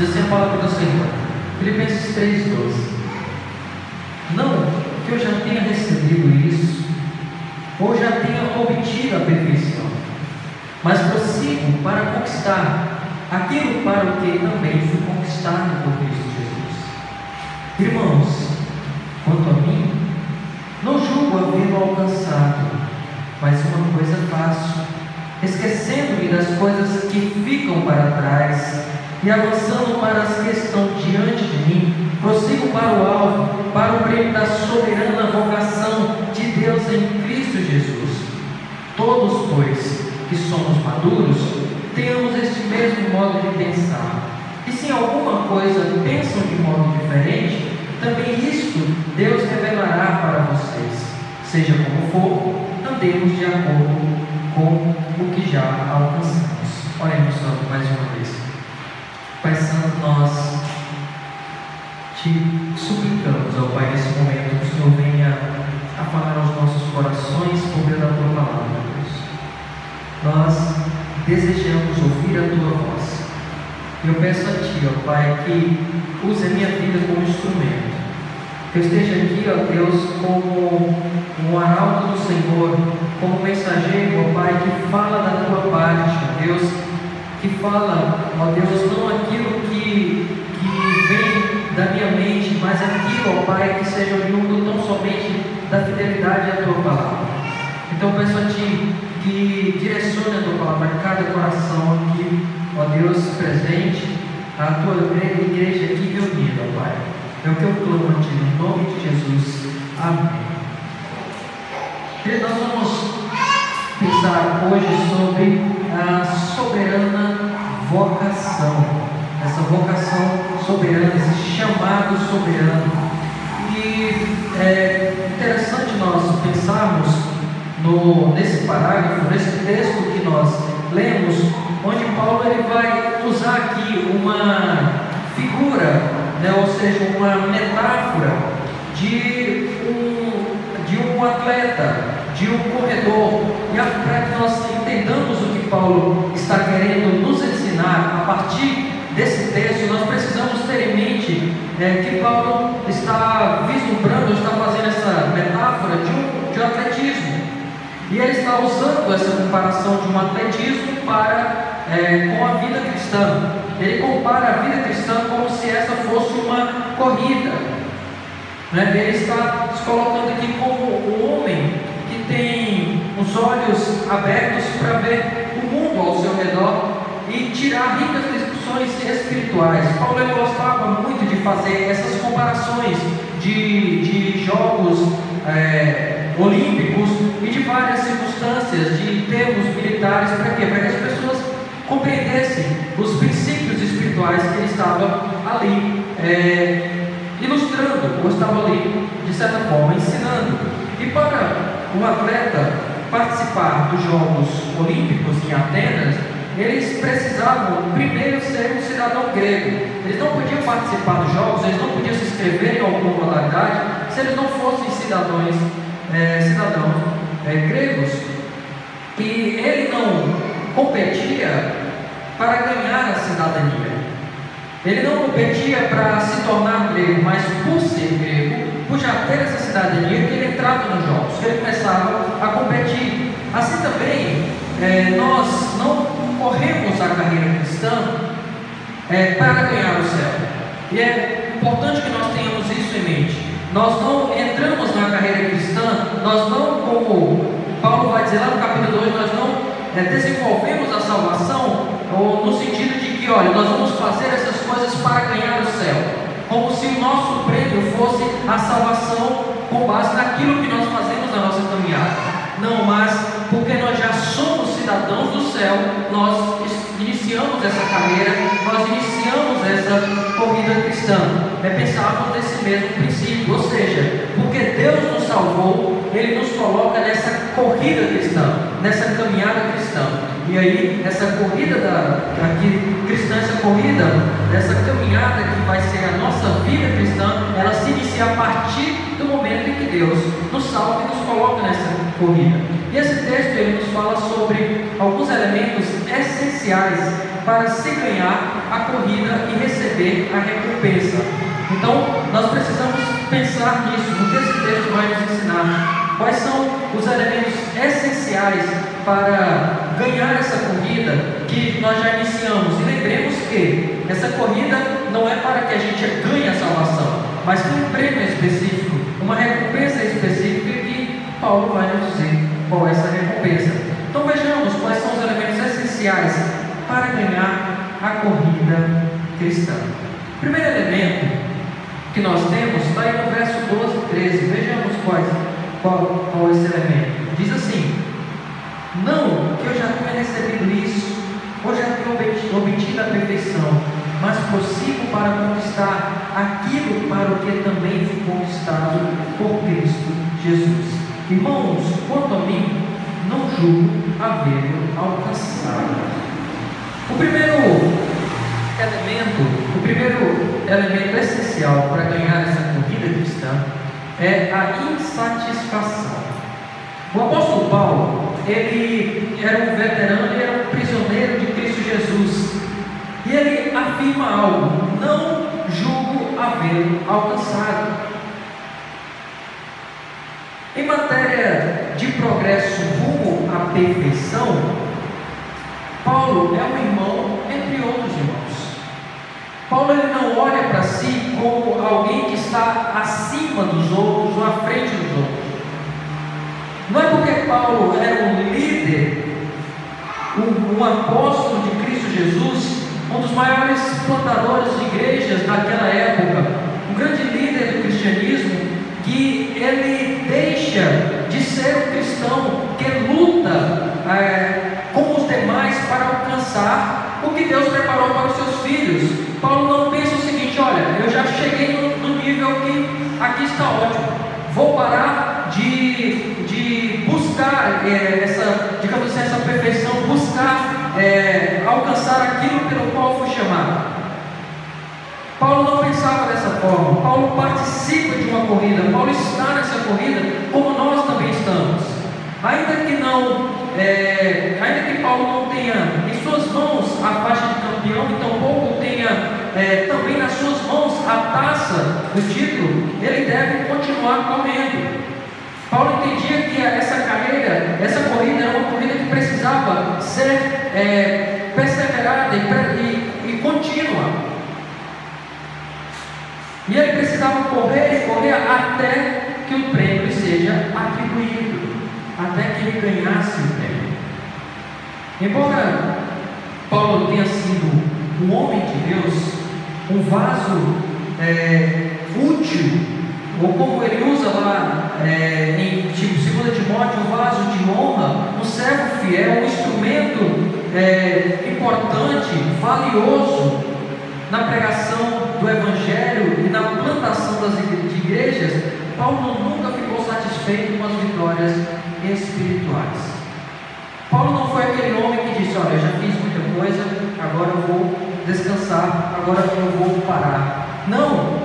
Diz assim a palavra do Senhor. Filipenses 3,12. Não que eu já tenha recebido isso, ou já tenha obtido a perfeição, mas prossigo para conquistar aquilo para o que também fui conquistado por Cristo Jesus. Irmãos, quanto a mim, não julgo havê-lo alcançado, mas uma coisa faço, esquecendo-me das coisas que ficam para trás e avançando para as que estão diante de mim, prossigo para o alvo, para o prêmio da soberana vocação de Deus em Cristo Jesus. Todos, pois, que somos maduros, tenhamos este mesmo modo de pensar. E se alguma coisa pensam de modo diferente, também isto Deus revelará para vocês. Seja como for, andemos de acordo com o que já alcançamos. Oremos mais uma vez. Pai Santo, nós te suplicamos, ó Pai, nesse momento, que o Senhor venha a falar aos nossos corações por meio da tua palavra, Deus. Nós desejamos ouvir a tua voz. Eu peço a Ti, ó Pai, que use a minha vida como instrumento. Que eu esteja aqui, ó Deus, como um arauto do Senhor, como mensageiro, ó Pai, que fala da tua parte, ó Deus, que fala, ó Deus, não aquilo que, que vem da minha mente, mas aquilo, ó Pai, que seja oriundo tão somente da fidelidade à tua palavra. Então peço a Ti que direcione a tua palavra a cada coração aqui, ó Deus presente, a tua igreja aqui reunida, ó Pai. É o que eu clamo a Ti, no nome de Jesus. Amém. E nós vamos pensar hoje sobre a soberana vocação. Essa vocação soberana, esse chamado soberano. E é interessante nós pensarmos no, nesse parágrafo, nesse texto que nós lemos, onde Paulo ele vai usar aqui uma figura, né, ou seja, uma metáfora de um, de um atleta de um corredor. E para que nós entendamos o que Paulo está querendo nos ensinar a partir desse texto, nós precisamos ter em mente é, que Paulo está vislumbrando, está fazendo essa metáfora de um, de um atletismo. E ele está usando essa comparação de um atletismo para é, com a vida cristã. Ele compara a vida cristã como se essa fosse uma corrida. Né? Ele está se colocando aqui como um homem tem os olhos abertos para ver o mundo ao seu redor e tirar ricas discussões espirituais. Paulo gostava muito de fazer essas comparações de, de jogos é, olímpicos e de várias circunstâncias, de termos militares, para quê? Para que as pessoas compreendessem os princípios espirituais que ele estava ali é, ilustrando, ou estava ali, de certa forma, ensinando. E para um atleta participar dos Jogos Olímpicos em Atenas, eles precisavam primeiro ser um cidadão grego. Eles não podiam participar dos Jogos, eles não podiam se inscrever em alguma modalidade se eles não fossem cidadãos, é, é, gregos. E ele não competia para ganhar a cidadania. Ele não competia para se tornar grego, mas por ser grego, já ter essa cidadania, que ele entrava nos jogos, que ele começava a competir. Assim também, é, nós não corremos a carreira cristã é, para ganhar o céu. E é importante que nós tenhamos isso em mente. Nós não entramos na carreira cristã, nós não, como Paulo vai dizer lá no capítulo 2, nós não é, desenvolvemos a salvação ou no sentido de que, olha, nós vamos fazer essas coisas para ganhar o céu como se o nosso prêmio fosse a salvação com base naquilo que nós fazemos na nossa caminhada. Não, mas porque nós já somos cidadãos do céu, nós iniciamos essa carreira, nós iniciamos essa corrida cristã. É pensarmos nesse mesmo princípio, ou seja, porque Deus nos salvou, Ele nos coloca nessa corrida cristã, nessa caminhada cristã. E aí, essa corrida da, aqui, cristã, essa corrida, essa caminhada que vai ser a nossa vida cristã, ela se inicia a partir do momento em que Deus nos salva e nos coloca nessa corrida. E esse texto ele nos fala sobre alguns elementos essenciais para se ganhar a corrida e receber a recompensa. Então, nós precisamos pensar nisso, no que esse texto vai nos ensinar. Quais são os elementos essenciais para ganhar essa corrida que nós já iniciamos? E lembremos que essa corrida não é para que a gente ganhe a salvação, mas tem um prêmio específico, uma recompensa específica que Paulo vai nos dizer qual é essa recompensa. Então vejamos quais são os elementos essenciais para ganhar a corrida cristã. Primeiro elemento que nós temos está aí no verso 12 e 13. Vejamos quais, qual, qual esse elemento. Diz assim: Não que eu já tenha recebido isso, ou já tenha obtido a perfeição, mas prossigo para conquistar aquilo para o que também fui conquistado por Cristo Jesus. Irmãos, quanto a mim, não julgo haver alcançado. O primeiro elemento, o primeiro elemento essencial para ganhar essa corrida cristã é a insatisfação. O apóstolo Paulo, ele era um veterano, ele era um prisioneiro de Cristo Jesus. E ele afirma algo: não julgo haver alcançado. Em matéria de progresso rumo à perfeição, Paulo é um irmão entre outros irmãos. Paulo ele não olha para si como alguém que está acima dos outros ou à frente dos outros. Não é porque Paulo era um líder, um, um apóstolo de Cristo Jesus, um dos maiores plantadores de igrejas daquela época, um grande líder do cristianismo, que ele deixa de ser um cristão que luta é, com os demais para alcançar o que Deus preparou para os filhos. Paulo não pensa o seguinte: olha, eu já cheguei no, no nível que aqui está ótimo, vou parar de, de buscar é, essa, digamos assim, essa perfeição, buscar é, alcançar aquilo pelo qual fui chamado. Paulo não pensava dessa forma. Paulo participa de uma corrida. Paulo está nessa corrida como nós também estamos. Ainda que não, é, ainda que Paulo não tenha em suas mãos a faixa de campeão e tampouco tenha é, também nas suas mãos a taça do título, ele deve continuar correndo. Paulo entendia que essa carreira, essa corrida era uma corrida que precisava ser é, perseverada e, e, e contínua. E ele precisava correr e correr até que o prêmio seja atribuído, até que ele ganhasse o prêmio. Embora Paulo tenha sido um homem de Deus, um vaso é, útil, ou como ele usa lá é, em tipo, 2 Timóteo, um vaso de honra, um servo fiel, um instrumento é, importante, valioso na pregação do Evangelho e na plantação das igrejas, Paulo nunca ficou satisfeito com as vitórias espirituais. Paulo não foi aquele homem que disse: Olha, já fiz coisa, agora eu vou descansar, agora eu vou parar. Não!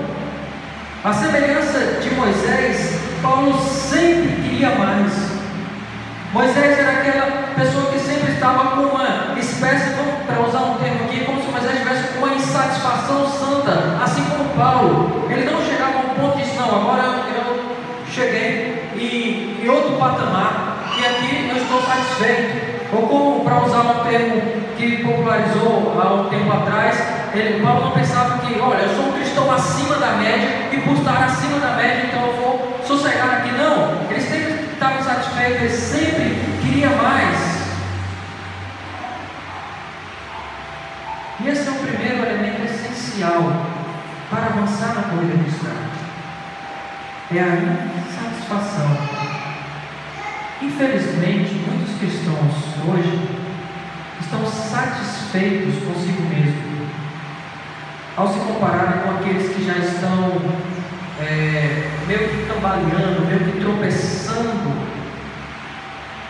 A semelhança de Moisés, Paulo sempre queria mais. Moisés era aquela pessoa que sempre estava com uma espécie, para usar um termo aqui, como se Moisés estivesse com uma insatisfação santa, assim como Paulo. Ele não chegava a um ponto e disse, não, agora eu cheguei em, em outro patamar, e aqui eu estou satisfeito. Ou como, para usar um termo que popularizou há um tempo atrás, ele, Paulo não pensava que, olha, eu sou um cristão acima da média, e por estar acima da média, então eu vou sossegar aqui. Não, ele sempre estava satisfeito, ele sempre queria mais. E esse é o primeiro elemento essencial para avançar na corrida cristã. É a insatisfação. Infelizmente, muitos cristãos hoje estão satisfeitos consigo mesmo, ao se compararem com aqueles que já estão é, meio que cambaleando, meio que tropeçando,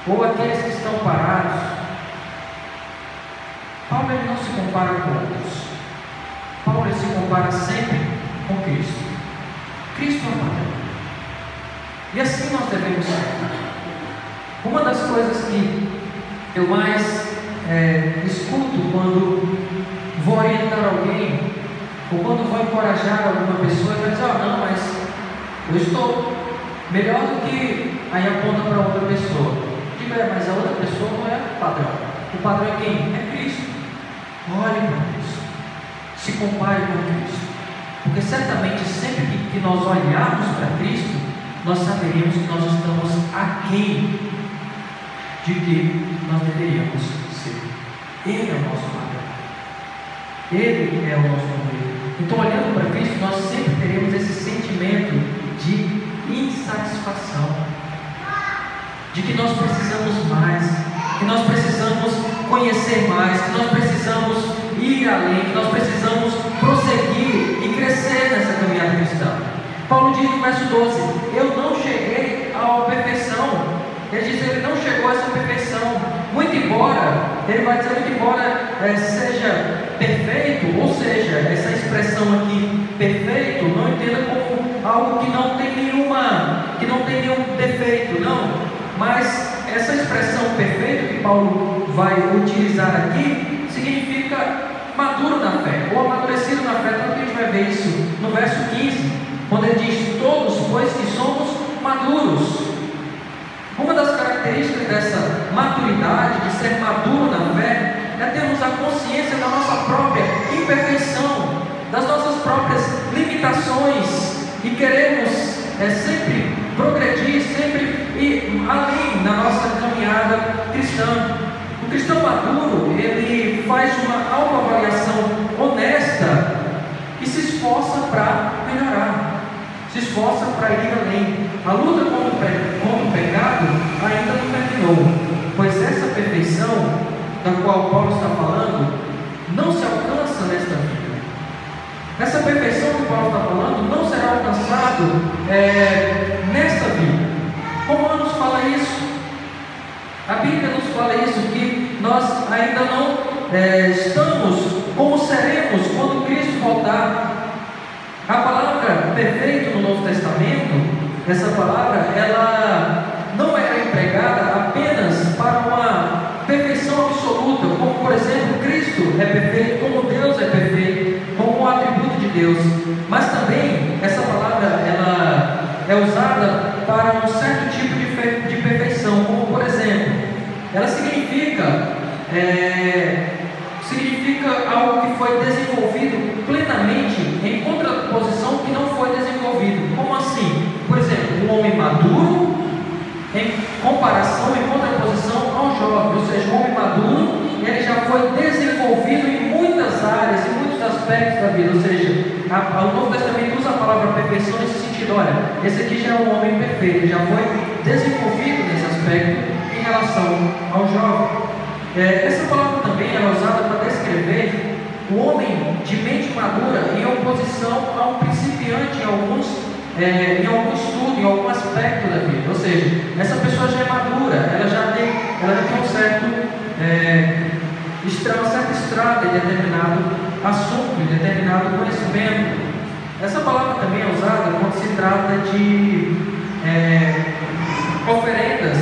ou aqueles que estão parados. Paulo ele não se compara com outros. Paulo se compara sempre com Cristo. Cristo é o padrão. E assim nós devemos ser. Uma das coisas que eu mais é, escuto quando vou orientar alguém, ou quando vou encorajar alguma pessoa, vai dizer, oh, não, mas eu estou melhor do que aí aponta para outra pessoa. Digo, é, mas a outra pessoa não é o padrão. O padrão é quem? É Cristo. Olhe para Cristo. Se compare com Cristo. Porque certamente sempre que, nós olharmos para Cristo, nós saberíamos que nós estamos aquém de que nós deveríamos. Ele é o nosso padrão. Ele é o nosso modelo. Então, olhando para Cristo, nós sempre teremos esse sentimento de insatisfação, de que nós precisamos mais, que nós precisamos conhecer mais, que nós precisamos ir além, que nós precisamos prosseguir e crescer nessa caminhada cristã. Paulo diz no verso 12: Eu não cheguei à perfeição. Ele diz: Ele não chegou a essa perfeição. Muito embora, ele vai dizer, muito embora é, seja perfeito, ou seja, essa expressão aqui, perfeito, não entenda como algo que não tem nenhuma, que não tem nenhum defeito, não. Mas essa expressão perfeito que Paulo vai utilizar aqui significa maduro na fé, ou amadurecido na fé. Tanto que a gente vai ver isso no verso 15, quando ele diz: Todos, pois que somos maduros. Uma das características dessa maturidade, de ser maduro na fé, é termos a consciência da nossa própria imperfeição, das nossas próprias limitações e queremos é, sempre progredir, sempre ir além na nossa caminhada cristã. O cristão maduro, ele faz uma autoavaliação honesta e se esforça para melhorar, se esforça para ir além. A luta contra o, pecado ainda não terminou, pois essa perfeição da qual Paulo está falando não se alcança nesta vida. Essa perfeição que Paulo está falando não será alcançado é, nesta vida. Romanos fala isso. A Bíblia nos fala isso, que nós ainda não é, estamos como seremos quando Cristo voltar. A palavra perfeito no Novo Testamento, essa palavra, ela não era empregada apenas para uma perfeição absoluta, como por exemplo Cristo é perfeito, como Deus é perfeito, como um atributo de Deus. Mas também essa palavra ela é usada para um certo tipo de, de perfeição, como por exemplo, ela significa é, significa algo que foi desenvolvido plenamente em contraposição que não foi desenvolvido. Como assim? Por exemplo, um homem maduro em comparação, em contraposição ao jovem, ou seja, o homem maduro, ele já foi desenvolvido em muitas áreas, em muitos aspectos da vida, ou seja, a, a, o Novo Testamento usa a palavra perfeição nesse sentido, olha, esse aqui já é um homem perfeito, já foi desenvolvido nesse aspecto em relação ao jovem. É, essa palavra também é usada para descrever o homem de mente madura em oposição a um principiante em alguns é, em algum estudo, em algum aspecto da vida. Ou seja, essa pessoa já é madura, ela já tem, ela já tem um certo, é, uma certa estrada em determinado assunto, em determinado conhecimento. Essa palavra também é usada quando se trata de é, oferendas.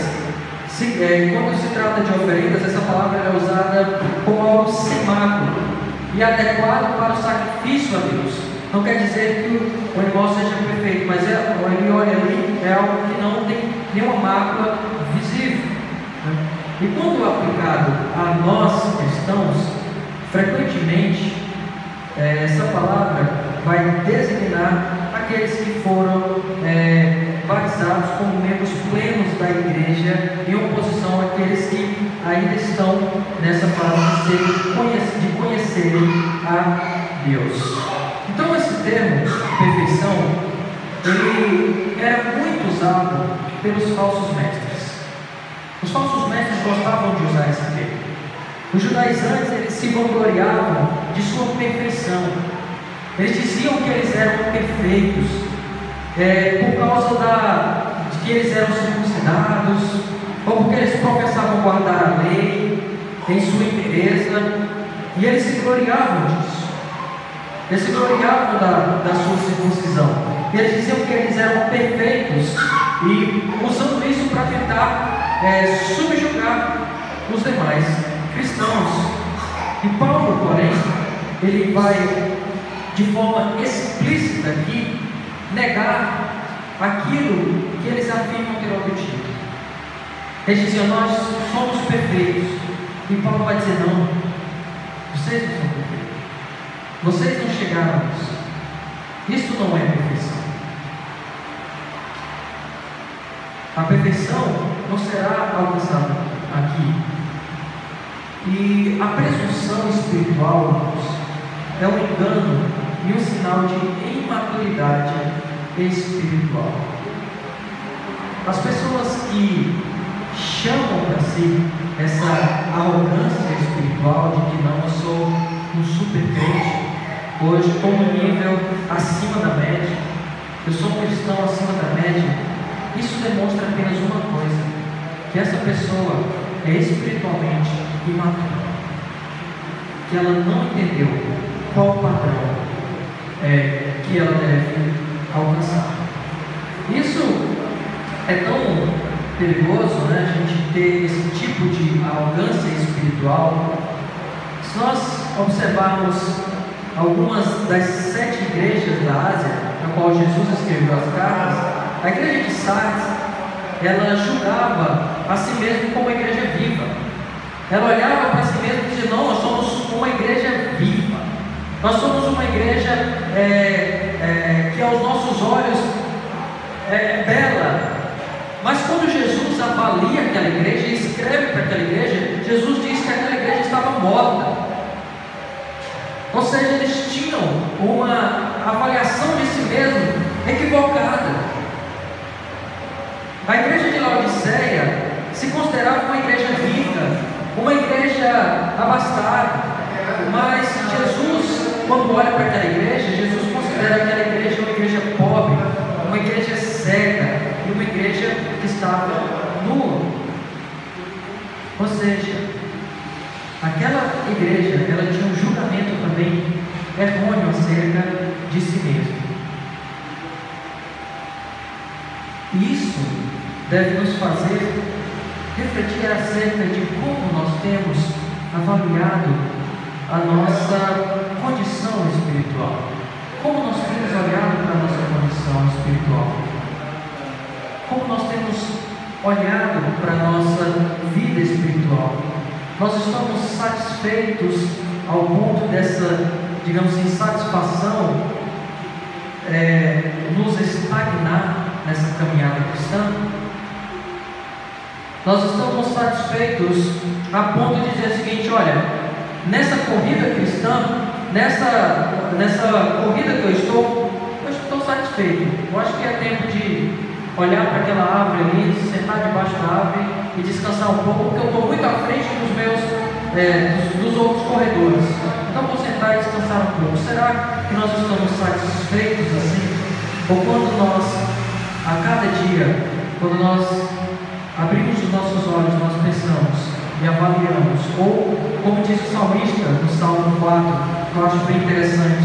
Se, é, quando se trata de oferendas, essa palavra é usada como algo semáforo e adequado para o sacrifício a Deus. Não quer dizer que o animal seja perfeito, mas é, ele olha ali, é algo que não tem nenhuma mácula visível. Né? E quando aplicado a nós cristãos, frequentemente é, essa palavra vai designar aqueles que foram é, batizados como membros plenos da igreja, em oposição àqueles que ainda estão nessa fase de, de conhecerem a Deus. Termo, perfeição, ele era muito usado pelos falsos mestres. Os falsos mestres gostavam de usar esse termo. Os judaizantes eles se vangloriavam de sua perfeição. Eles diziam que eles eram perfeitos é, por causa da, de que eles eram circuncidados, ou porque eles professavam guardar a lei em sua inteireza, e eles se gloriavam disso. Eles se gloriavam da, da sua circuncisão. Eles diziam que eles eram perfeitos e usando isso para tentar é, subjugar os demais. cristãos. E Paulo, porém, ele vai de forma explícita aqui negar aquilo que eles afirmam ter obtido. Eles diziam, nós somos perfeitos. E Paulo vai dizer, não, vocês não são perfeitos. Vocês não chegaram a isso. Isso não é perfeição. A perfeição não será alcançada aqui. E a presunção espiritual é um engano e um sinal de imaturidade espiritual. As pessoas que chamam para si essa arrogância espiritual de que não, eu sou um super crente, hoje estou no nível acima da média, eu sou um cristão acima da média, isso demonstra apenas uma coisa: que essa pessoa é espiritualmente imatura, que ela não entendeu qual o padrão é, que ela deve alcançar. Isso é tão perigoso, né, a gente ter esse tipo de arrogância espiritual. Se nós observarmos algumas das sete igrejas da Ásia, na qual Jesus escreveu as cartas, a igreja de Sardes, ela julgava a si mesma como uma igreja viva. Ela olhava para si mesma e dizia: Não, nós somos uma igreja viva. Nós somos uma igreja é, é, que aos nossos olhos é bela. Mas quando Jesus avalia aquela igreja e escreve para aquela igreja, Jesus diz que aquela igreja estava morta. Ou seja, eles tinham uma avaliação de si mesmo equivocada. A igreja de Laodiceia se considerava uma igreja rica, uma igreja abastada, mas Jesus, quando olha para aquela igreja, Jesus considera aquela igreja uma igreja pobre, uma igreja cega e uma igreja que estava nua. Ou seja, aquela igreja, ela tinha um julgamento também errôneo acerca de si mesma. Isso deve nos fazer refletir acerca de como nós temos avaliado a nossa condição espiritual. Como nós temos olhado para a nossa condição espiritual. Como nós temos olhado para a nossa vida espiritual. Nós estamos satisfeitos ao ponto dessa, digamos assim, satisfação é, nos estagnar nessa caminhada cristã? Nós estamos satisfeitos a ponto de dizer o seguinte: olha, nessa corrida cristã, nessa, nessa corrida que eu estou, eu estou satisfeito. Eu acho que é tempo de olhar para aquela árvore ali, sentar debaixo da árvore e descansar um pouco, porque eu estou muito à frente dos meus, é, dos, dos outros corredores. Então vou sentar e descansar um pouco. Será que nós estamos satisfeitos assim? Ou quando nós, a cada dia, quando nós abrimos os nossos olhos, nós pensamos e avaliamos, ou como diz o salmista no Salmo 4, que eu acho bem interessante,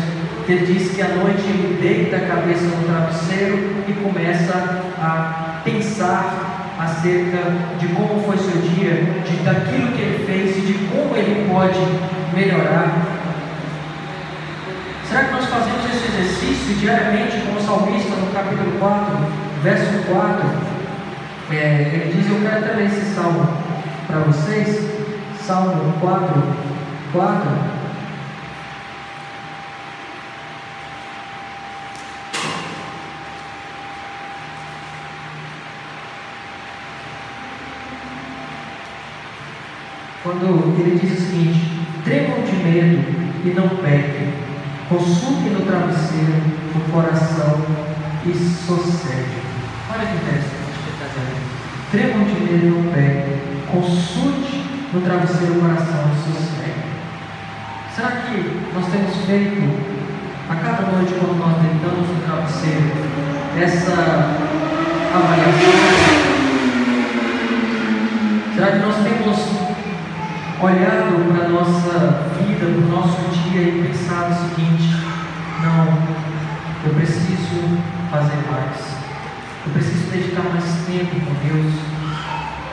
ele diz que à noite ele deita a cabeça no travesseiro e começa a pensar acerca de como foi seu dia, de daquilo que ele fez e de como ele pode melhorar. Será que nós fazemos esse exercício diariamente como o salmista no capítulo 4, verso 4? É, ele diz, eu quero até ler esse salmo para vocês, Salmo 4, 4. Quando ele diz o seguinte, tremam de medo e não pequem, consultem no travesseiro o coração e sosseguem. Olha que interessante. Tremam de medo no pé, consulte no travesseiro o coração e sossegue. Será que nós temos feito a cada noite quando nós deitamos no travesseiro essa avaliação? Será que nós temos olhado para a nossa vida, para o nosso dia e pensado o seguinte: não, eu preciso fazer mais. Eu preciso dedicar mais tempo com Deus.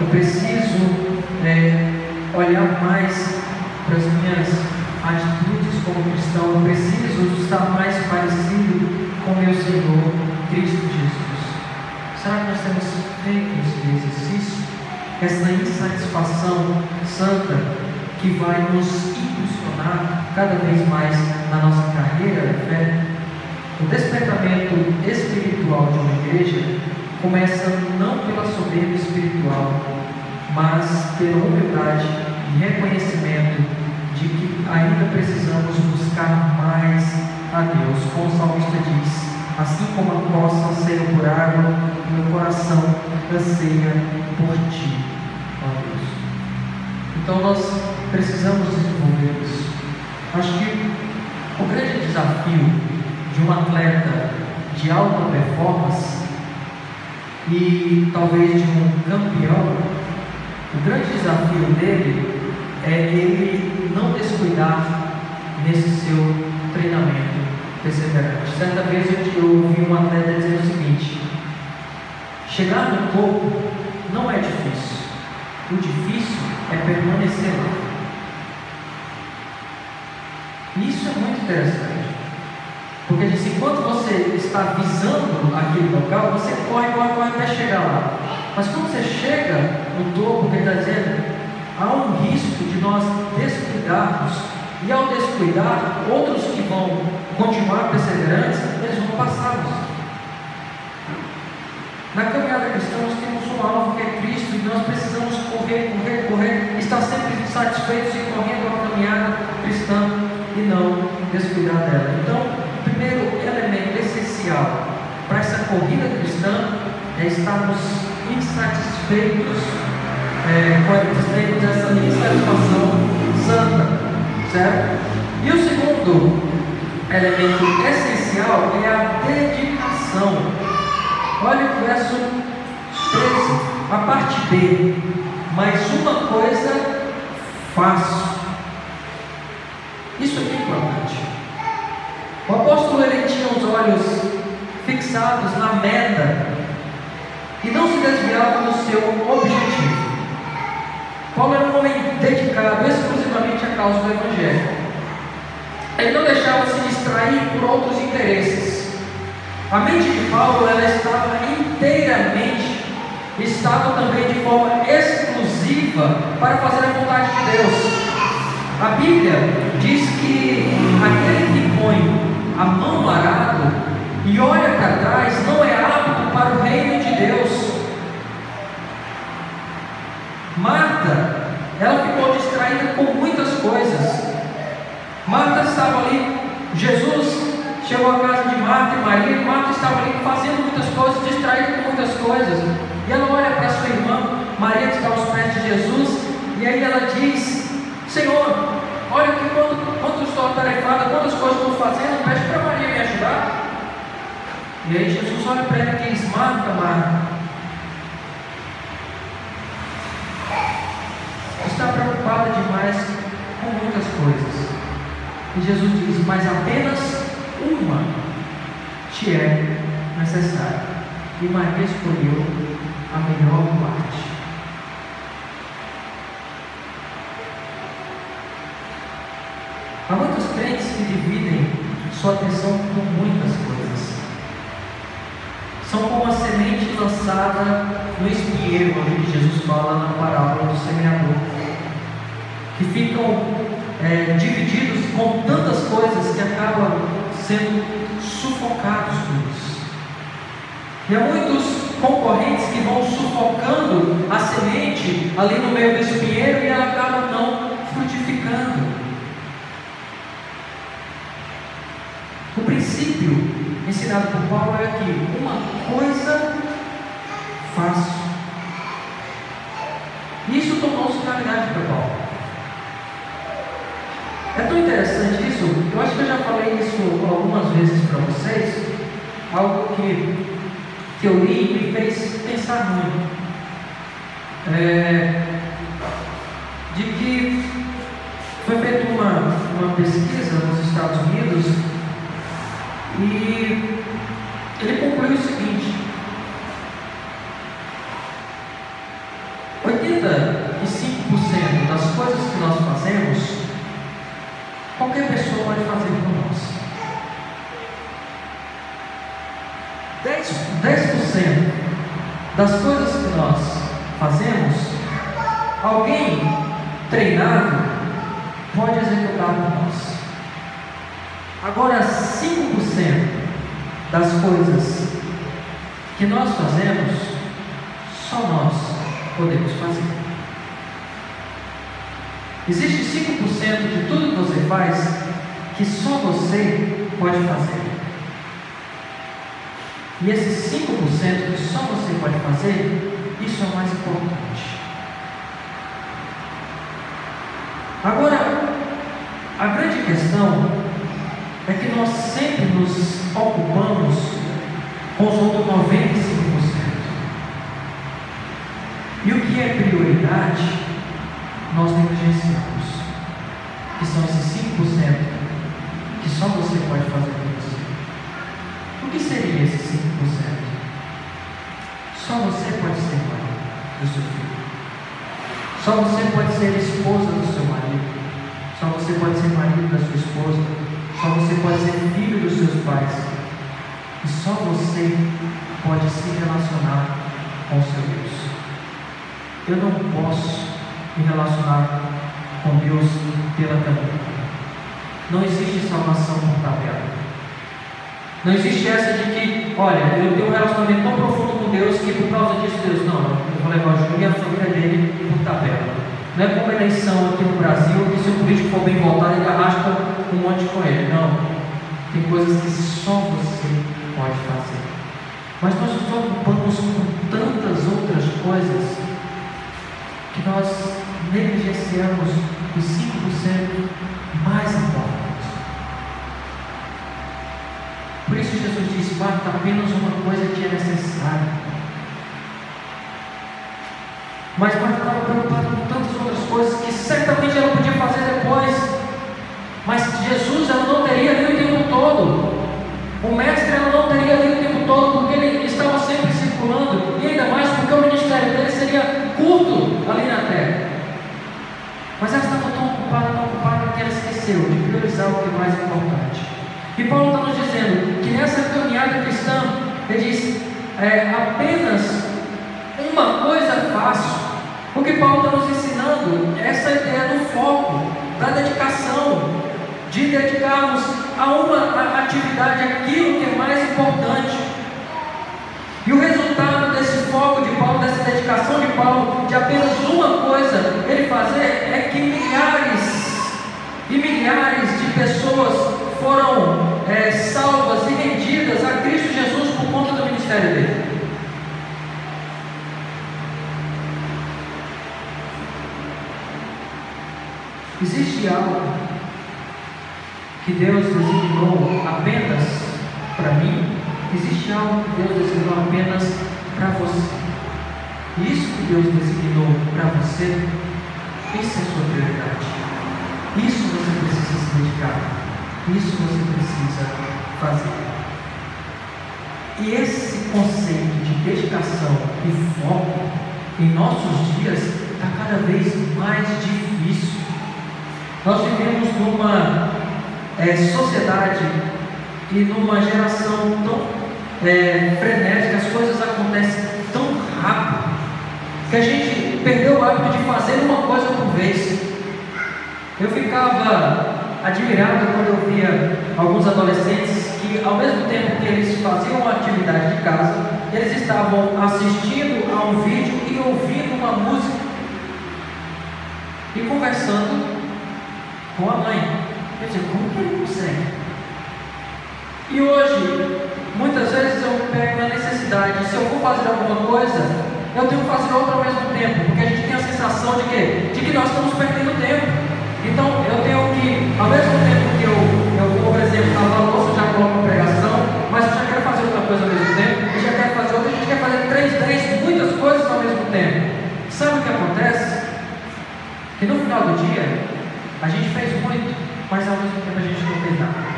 Eu preciso é, olhar mais para as minhas atitudes como cristão, eu preciso estar mais parecido com meu Senhor Cristo Jesus. Será que nós temos feito esse exercício? Essa insatisfação santa que vai nos impulsionar cada vez mais na nossa carreira de fé? O despertamento espiritual de uma igreja começa não pela soberba espiritual, mas pela humildade e reconhecimento de que ainda precisamos buscar mais a Deus. Como o salmista diz: Assim como a costa anseia por água, meu coração anseia por ti. Então nós precisamos desenvolver isso. Acho que o grande desafio de um atleta de alta performance e talvez de um campeão, o grande desafio dele é ele não descuidar nesse seu treinamento perseverante. Certa vez eu ouvi um atleta dizer o seguinte: chegar no topo não é difícil, o difícil é permanecer lá. Isso é muito interessante. Porque disse, enquanto você está visando aquele local, você corre, corre, corre até chegar lá. Mas quando você chega no topo, ele está dizendo, há um risco de nós descuidarmos. E ao descuidar, outros que vão continuar perseverantes, eles vão passá-los. Na caminhada cristã, nós temos um alvo que é Cristo e nós precisamos correr, correr, correr, estar sempre satisfeitos e correndo a caminhada cristã e não descuidar dela. Então, primeiro elemento essencial para essa corrida cristã é estarmos insatisfeitos é, com essa insatisfação santa, certo? E o segundo elemento essencial é a dedicação. Olha o verso 13, a parte B. Mas uma coisa faço. Isso aqui é importante. O apóstolo ele tinha os olhos fixados na meta e não se desviava do seu objetivo. Paulo era um homem dedicado exclusivamente à causa do Evangelho. Ele não deixava se distrair por outros interesses. A mente de Paulo ela estava inteiramente, estava também de forma exclusiva para fazer a vontade de Deus. A Bíblia diz que aquele que põe a mão no arado e olha para trás, não é apto para o reino de Deus. Marta, ela ficou distraída com muitas coisas. Marta estava ali, Jesus chegou à casa de Marta e Maria, e Marta estava ali fazendo muitas coisas, distraída com muitas coisas. E ela olha para sua irmã, Maria que está aos pés de Jesus, e aí ela diz: Senhor, olha que quanto, quanto estou atarefada, quantas coisas estou fazendo, pede para Maria me ajudar. E aí Jesus olha para ela e diz, Marta, Marta, está preocupada demais com muitas coisas. E Jesus diz, mas apenas uma te é necessária. E Maria escolheu a melhor parte. Há muitos crentes que dividem sua atenção por muitas coisas. São como a semente lançada no espinheiro, onde Jesus fala na parábola do semeador, que ficam é, divididos com tantas coisas que acabam sendo sufocados por isso. E há muitos concorrentes que vão sufocando a semente ali no meio do espinheiro e ela acaba não frutificando. O princípio ensinado por Paulo é que uma coisa faço. Isso tornou-se realidade para Paulo. É tão interessante isso, eu acho que eu já falei isso algumas vezes para vocês, algo que, que eu li e me fez pensar muito. É, de que foi feita uma, uma pesquisa nos Estados Unidos e ele concluiu o seguinte: 85% da das coisas que nós fazemos, qualquer pessoa pode fazer por nós. 10%, 10 das coisas que nós fazemos, alguém treinado pode executar por nós. Agora, 5% das coisas que nós fazemos, só nós podemos fazer. Existe 5% de tudo que você faz que só você pode fazer. E esses 5% que só você pode fazer, isso é o mais importante. Agora, a grande questão é que nós sempre nos ocupamos com os outros 95%. E o que é prioridade, nós negligenciamos, que são esses 5% que só você pode fazer por você. O que seria esses 5%? Só você pode ser mãe do seu filho. Só você pode ser esposa do seu marido. Só você pode ser marido da sua esposa. Só você pode ser filho dos seus pais. E só você pode se relacionar com o seu Deus. Eu não posso me relacionar com Deus pela tabela. Não existe salvação por tabela. Não existe essa de que, olha, eu tenho um relacionamento tão profundo com Deus que por causa disso, Deus, não, eu vou levar o e a família dele por tabela. Não é como eleição aqui no Brasil, que se o político for bem votado, ele arrasta um monte com ele. Não. Tem coisas que só você pode fazer. Mas nós nos ocupamos com tantas outras coisas que nós negligenciamos os 5% mais importantes. Por isso Jesus disse: basta apenas uma coisa que é necessária. Mas Marta estava preocupada com tantas outras coisas que certamente ela podia fazer depois. Mas Jesus ela não teria ali o tempo todo. O mestre ela não teria ali o tempo todo, porque ele estava sempre circulando, e ainda mais porque o ministério dele seria curto ali na terra. Mas ela estava tão ocupada, tão ocupada que ela esqueceu de priorizar o que é mais importante. E Paulo está nos dizendo que nessa caminhada cristã, ele diz, é, apenas uma coisa fácil. O que Paulo está nos ensinando é essa ideia do foco, da dedicação, de dedicarmos a uma atividade aquilo que é mais importante. E o resultado desse foco de Paulo, dessa dedicação de Paulo, de apenas uma coisa ele fazer, é que milhares e milhares de pessoas foram é, salvas e rendidas a Cristo Jesus por conta do ministério dele. Existe algo que Deus designou apenas para mim? Existe algo que Deus designou apenas para você? Isso que Deus designou para você, isso é sua prioridade. Isso você precisa se dedicar. Isso você precisa fazer. E esse conceito de dedicação e foco em nossos dias está cada vez mais difícil. Nós vivemos numa é, sociedade e numa geração tão é, frenética, as coisas acontecem tão rápido, que a gente perdeu o hábito de fazer uma coisa por vez. Eu ficava admirado quando eu via alguns adolescentes que, ao mesmo tempo que eles faziam uma atividade de casa, eles estavam assistindo a um vídeo e ouvindo uma música e conversando com a mãe. Eu disse, como que ele consegue? E hoje, muitas vezes eu pego na necessidade, se eu vou fazer alguma coisa, eu tenho que fazer outra ao mesmo tempo, porque a gente tem a sensação de que, de que nós estamos perdendo tempo. Final do dia, a gente fez muito, mas ao mesmo tempo a gente não fez nada.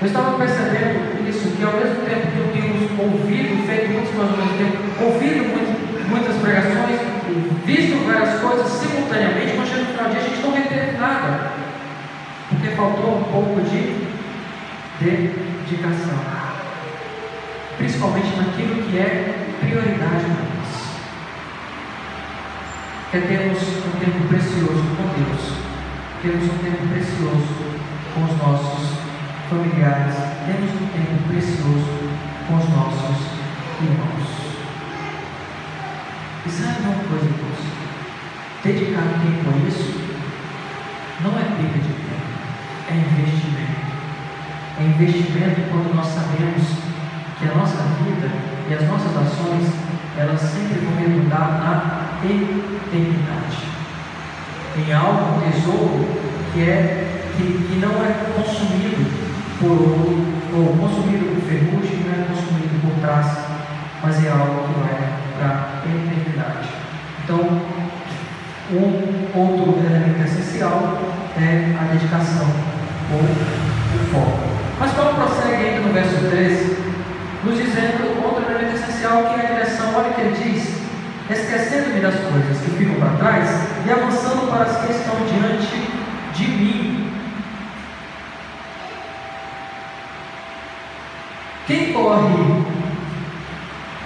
Eu estava percebendo isso, que ao mesmo tempo que eu tenho ouvido, feito muitos coisas ao mesmo tempo, ouvido muito, muitas pregações, visto várias coisas simultaneamente, quando chega no final do dia a gente não reteve nada, porque faltou um pouco de dedicação, principalmente naquilo que é prioridade para nós. Quer termos um tempo precioso com Deus, temos um tempo precioso com os nossos familiares, temos um tempo precioso com os nossos irmãos. E sabe uma coisa, irmãos? Dedicar tempo a isso não é perda de tempo, é investimento. É investimento quando nós sabemos que a nossa vida e as nossas ações, elas sempre vão redundar na eternidade. Em algo, um tesouro que, é, que, que não é consumido por ouro, ou consumido por ferrugem, não é consumido por traça, mas é algo que vai para a eternidade. Então, um outro elemento essencial é a dedicação ou o foco. Mas Paulo prossegue ainda no verso 13, nos dizendo outro elemento essencial que é a direção. Olha o que ele diz: esquecendo-me das coisas que ficam para trás e avançando para as que estão diante de mim. Quem corre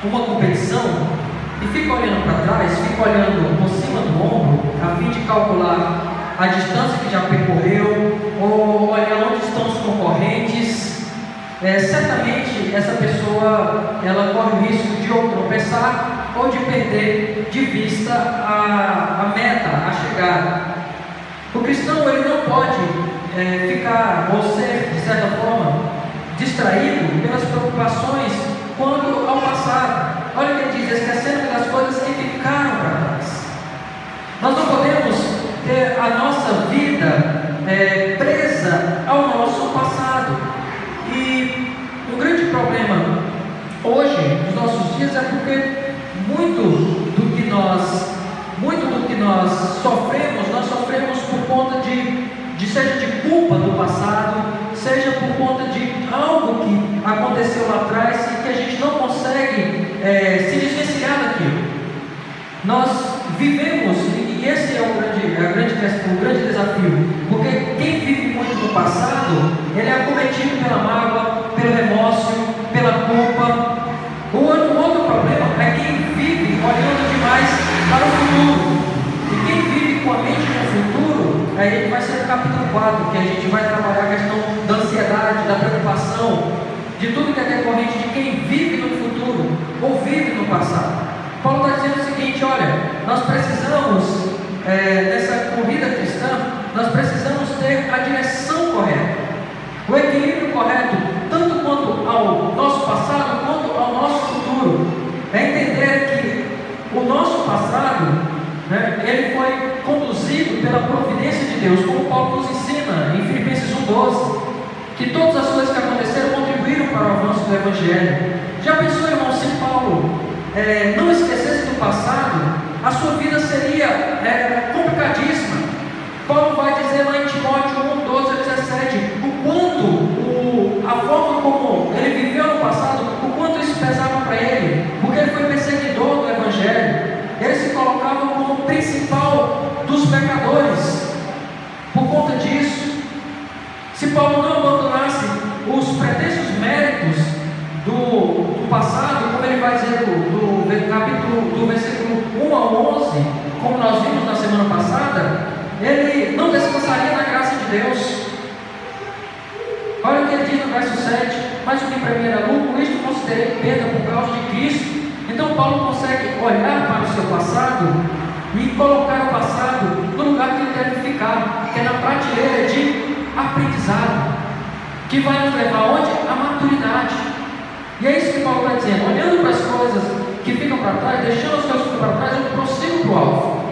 uma competição e fica olhando para trás, fica olhando por cima do ombro, a fim de calcular a distância que já percorreu, ou olhar onde estão os concorrentes, é, certamente essa pessoa ela corre o risco de ou tropeçar ou de perder de vista a, a meta, a chegada. O cristão ele não pode é, ficar ou ser, de certa forma, distraído pelas preocupações quando ao passado. Olha o que ele diz: esquecendo das coisas que ficaram para trás. Nós não podemos ter a nossa vida é, presa ao nosso passado. E um grande problema hoje, nos nossos dias, é porque muito do que nós, muito do que nós sofremos, nós sofremos por conta de, de seja de culpa do passado, seja por conta de algo que aconteceu lá atrás e que a gente não consegue é, se desvencilhar daquilo. Nós vivemos, e esse é o grande, é a grande o grande desafio, porque quem vive muito no passado, ele é acometido pela mágoa, pelo remorso, pela culpa. O outro problema é quem vive olhando demais para o futuro. E quem vive com a mente no futuro, aí vai ser o capítulo 4, que a gente vai trabalhar a questão da ansiedade, da preocupação, de tudo que é decorrente de quem vive no futuro ou vive no passado. Paulo está dizendo o seguinte: olha, nós precisamos, é, nessa corrida cristã, nós precisamos ter a direção correta, o equilíbrio correto, tanto quanto ao nosso passado, quanto ao nosso futuro. É entender que o nosso passado, né, ele foi conduzido pela providência de Deus, como Paulo nos ensina em Filipenses 1,12, que todas as coisas que aconteceram contribuíram para o avanço do Evangelho. Já pensou, irmão, se Paulo é, não esquecesse do passado, a sua vida seria é, complicadíssima. Paulo vai dizer lá em Timóteo 1, 12 a 17, o quanto o, a forma como ele viveu no passado, o quanto isso pesava para ele, porque ele foi perseguidor do Evangelho, ele se colocava como principal dos pecadores. Por conta disso, se Paulo não abandonasse os pretensos méritos do, do passado, como ele vai dizer do, do capítulo do versículo 1 ao 11, como nós vimos na semana passada, ele não descansaria na graça de Deus. Olha o que ele diz no verso 7: Mas o que para mim era lucro, isto considerei perda por causa de Cristo. Então Paulo consegue olhar para o seu passado e colocar o passado no lugar que ele deve ficar, que é na prateleira de aprendizado, que vai nos levar onde? A maturidade. E é isso que Paulo está dizendo, olhando para as coisas que ficam para trás, deixando as coisas que ficam para trás, eu prossigo para o alvo.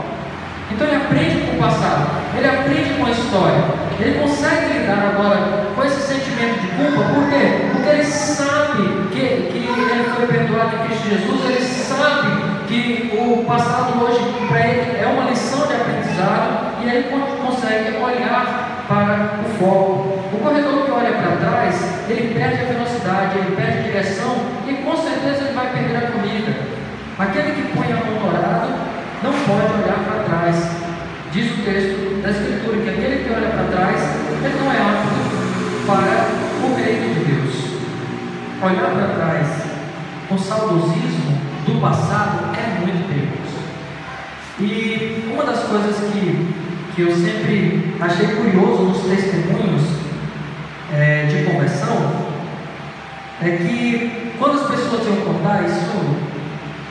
Então ele aprende com o passado, ele aprende com a história, ele consegue lidar agora com esse sentimento de culpa, por quê? Porque ele sabe que, que ele foi perdoado em Cristo Jesus, ele sabe que o passado hoje para ele é uma lição de aprendizado e ele consegue olhar para o foco. O corredor que olha para trás, ele perde a velocidade, ele perde a direção e com certeza ele vai perder a corrida. Aquele que põe a mão no arado não texto da Escritura que aquele que olha para trás, ele não é apto para o reino de Deus. Olhar para trás com saudosismo do passado. E uma das coisas que, que eu sempre achei curioso nos testemunhos é, de conversão é que quando as pessoas iam contar isso,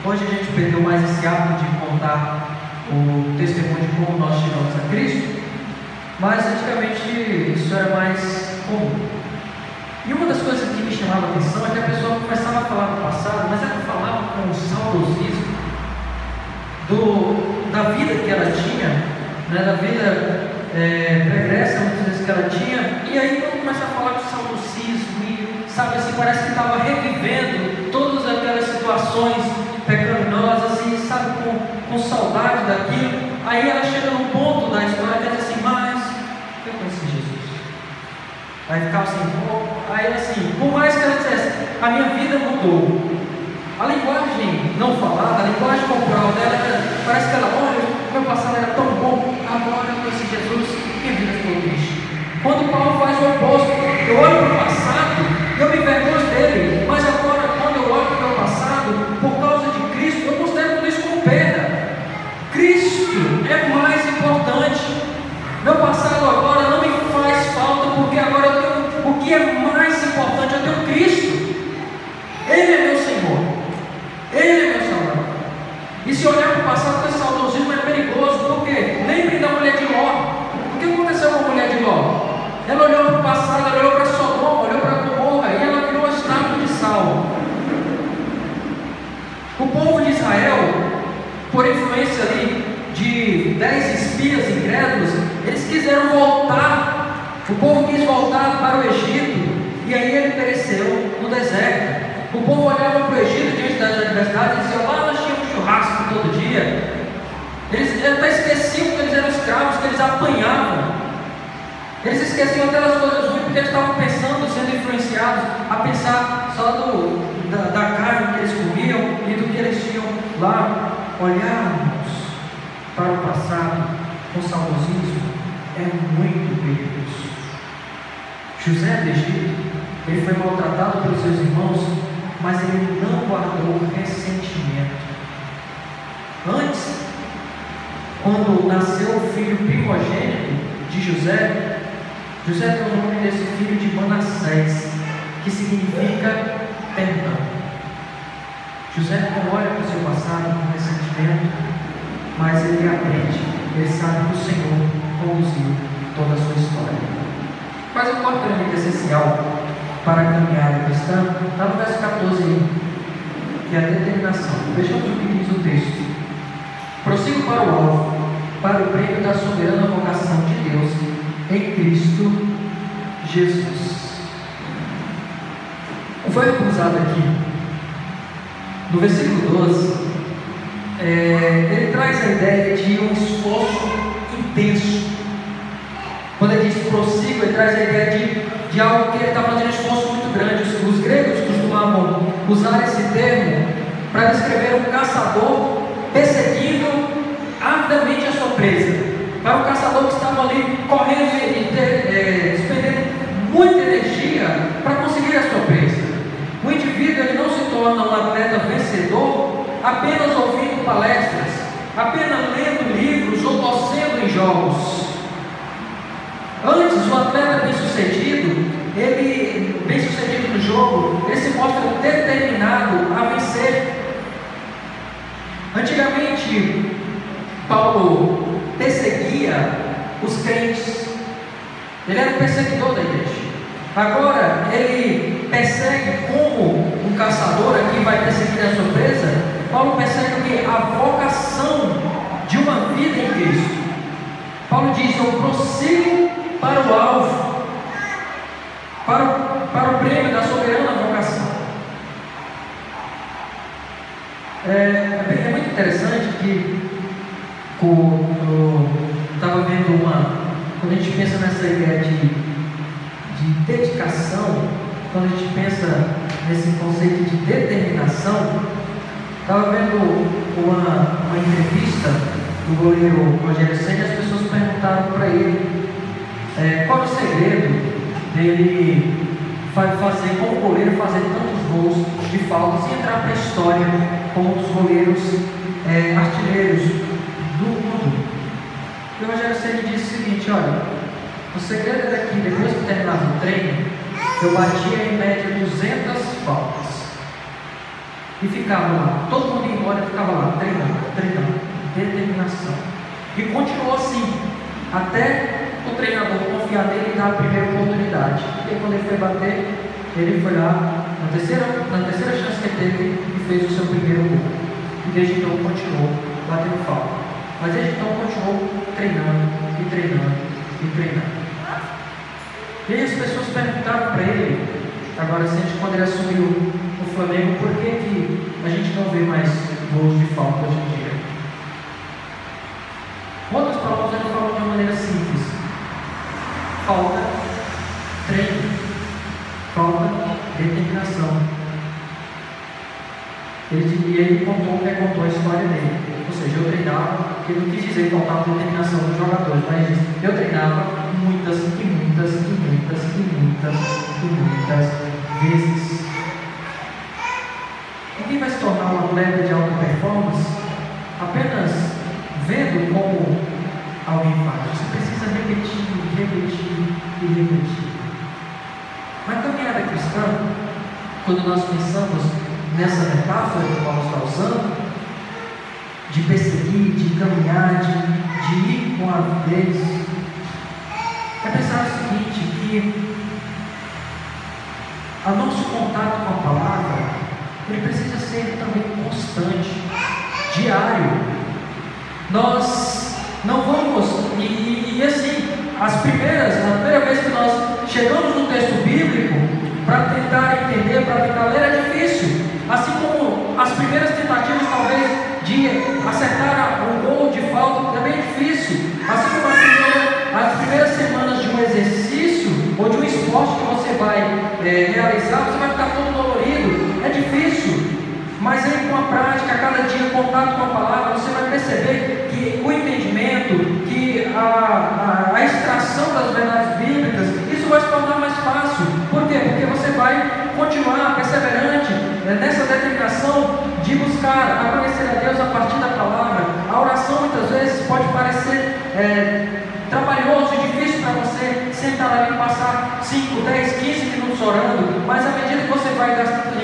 hoje a gente perdeu mais esse hábito de contar o testemunho de como nós chegamos a Cristo, mas antigamente isso era mais comum. E uma das coisas que me chamava a atenção é que a pessoa começava a falar do passado, mas ela falava com um saudosismo do, da vida que ela tinha, né, da vida é, pregressa, muitas vezes que ela tinha, e aí quando começa a falar com saudosismo, e sabe assim, parece que estava revivendo todas aquelas situações pecaminosas, assim, sabe, com, com saudade daquilo, aí ela chega num ponto da história que diz assim, mas eu conheci Jesus. Aí ficava assim, aí assim, por mais que ela dissesse, a minha vida mudou, a linguagem não falada, a linguagem corporal dela, parece que ela, olha, meu passado era tão bom, agora eu conheci Jesus, minha vida ficou triste. Quando Paulo faz o oposto, eu olho para o passado, eu me vergonho dele, mas agora, quando eu olho para o meu passado, por causa de Cristo, eu considero tudo isso como perda. Cristo é mais importante. Meu passado agora não me faz falta, porque agora eu tenho o que é mais importante, eu tenho Cristo. Ele é meu Senhor. Ele é meu Salvador. E se olhar para o passado com esse saudosismo é perigoso, porque lembre da mulher de Ló. O que aconteceu com a mulher de Ló? Ela olhou para o passado, ela olhou para Sodoma, olhou para Gomorra e ela virou estátua de sal. O povo de Israel, por influência ali de dez espias incrédulos, eles quiseram voltar. O povo quis voltar para o Egito e aí ele pereceu no deserto. O povo olhava para o Egito diante das adversidades e dizia: lá nós tínhamos churrasco todo dia. Eles até esqueciam que eles eram escravos, que eles apanhavam. Eles esqueciam até das coisas ruins, porque eles estavam pensando, sendo influenciados a pensar só do, da, da carne que eles comiam e do que eles tinham lá. Olharmos para o passado com saudosismo é muito perigoso. José do Egito, ele foi maltratado pelos seus irmãos mas ele não guardou ressentimento. Antes, quando nasceu o filho primogênito de José, José deu o nome desse filho de Manassés, que significa perdão. José não olha para o seu passado com ressentimento, mas ele aprende, ele sabe que o Senhor conduziu toda a sua história. Mas o quarto elemento essencial para a caminhada cristã, está no verso 14 aí, é a determinação. Vejamos o que diz o texto. Prossigo para o alvo, para o prêmio da soberana vocação de Deus em Cristo Jesus. O verbo usado aqui, no versículo 12, é, ele traz a ideia de um esforço intenso. Quando ele diz prossigo, ele traz a ideia de de algo que ele está fazendo um esforço muito grande. Os, os gregos usar esse termo para descrever um caçador perseguindo avidamente a sua presa. Para um caçador que estava ali correndo e é, muita energia para conseguir a sua presa. O indivíduo ele não se torna um atleta vencedor apenas ouvindo palestras, apenas lendo livros ou torcendo em jogos. Antes, o atleta bem-sucedido, ele, bem-sucedido no jogo, ele se mostra determinado a vencer. Antigamente, Paulo perseguia os crentes, ele era o perseguidor da igreja. Agora, ele persegue como um caçador aqui vai perseguir a sua presa. Paulo persegue que? A vocação de uma vida em Cristo. Paulo diz: Eu prossigo para o alvo, para o, para o prêmio da soberana vocação. É, é, muito interessante que estava vendo uma. Quando a gente pensa nessa ideia de, de dedicação, quando a gente pensa nesse conceito de determinação, estava vendo uma, uma entrevista do goleiro Rogério Senna e as pessoas perguntaram para ele é, qual o segredo dele fazer, como goleiro, fazer tantos gols de faltas e entrar para a história como um dos goleiros é, artilheiros do mundo. E o Rogério disse o seguinte: olha, o segredo é que depois que terminava o treino, eu batia em média 200 faltas. E ficava lá, todo mundo ia embora, ficava lá, treinando, treinando, determinação. E continuou assim, até treinador confiar nele e dar a primeira oportunidade. E quando ele foi bater, ele foi lá, na terceira, na terceira chance que teve, e fez o seu primeiro gol. E desde então continuou batendo falta. Mas desde então continuou treinando, e treinando, e treinando. E aí as pessoas perguntaram para ele, agora sente quando ele assumiu o Flamengo, por que, que a gente não vê mais gols de falta hoje em dia? Outras palavras ele falou de uma maneira simples. Falta treino, falta determinação. Ele, e ele contou, né, contou a história dele. Ou seja, eu treinava, que não quis dizer faltava determinação dos jogadores, mas eu treinava muitas e muitas e muitas e muitas e muitas vezes. Ninguém vai se tornar um atleta de alta performance apenas vendo como alguém faz. Você precisa repetir, repetir e repetir. Na caminhada cristã, quando nós pensamos nessa metáfora que Paulo está usando, de perseguir, de caminhar, de, de ir com a vez, é pensar o seguinte, que o nosso contato com a palavra, ele precisa ser também constante, diário. Nós não vamos, e, e assim, as primeiras, a primeira vez que nós chegamos no texto bíblico, para tentar entender, para tentar ler, é difícil. Assim como as primeiras tentativas, talvez, de acertar um gol de falta é difícil. Assim como as primeiras, as primeiras semanas de um exercício ou de um esporte que você vai é, realizar, você vai ficar todo dolorido. É difícil. Mas aí com a prática, cada dia, contato com a palavra, você vai perceber que o entendimento, que a, a, a extração das verdades bíblicas, isso vai se tornar mais fácil. Por quê? Porque você vai continuar perseverante né, nessa determinação de buscar a conhecer a Deus a partir da palavra. A oração muitas vezes pode parecer é, trabalhoso e difícil para você sentar ali e passar 5, 10, 15 minutos orando, mas à medida que você vai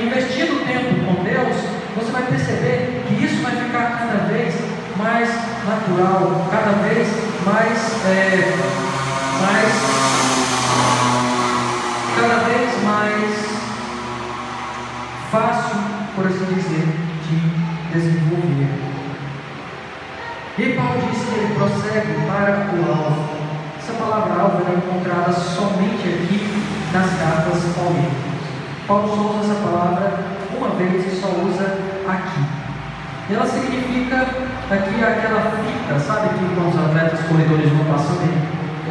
investindo tempo com Deus, você vai perceber que isso vai ficar cada vez mais natural, cada vez mais, é, mais cada vez mais fácil, por assim dizer, de desenvolver. E Paulo diz que ele prossegue para o alvo. Essa palavra alvo é encontrada somente aqui nas cartas paulinas. Paulo só usa essa palavra uma vez e só usa aqui. Ela significa aqui aquela fita, sabe que quando os atletas corredores vão passando,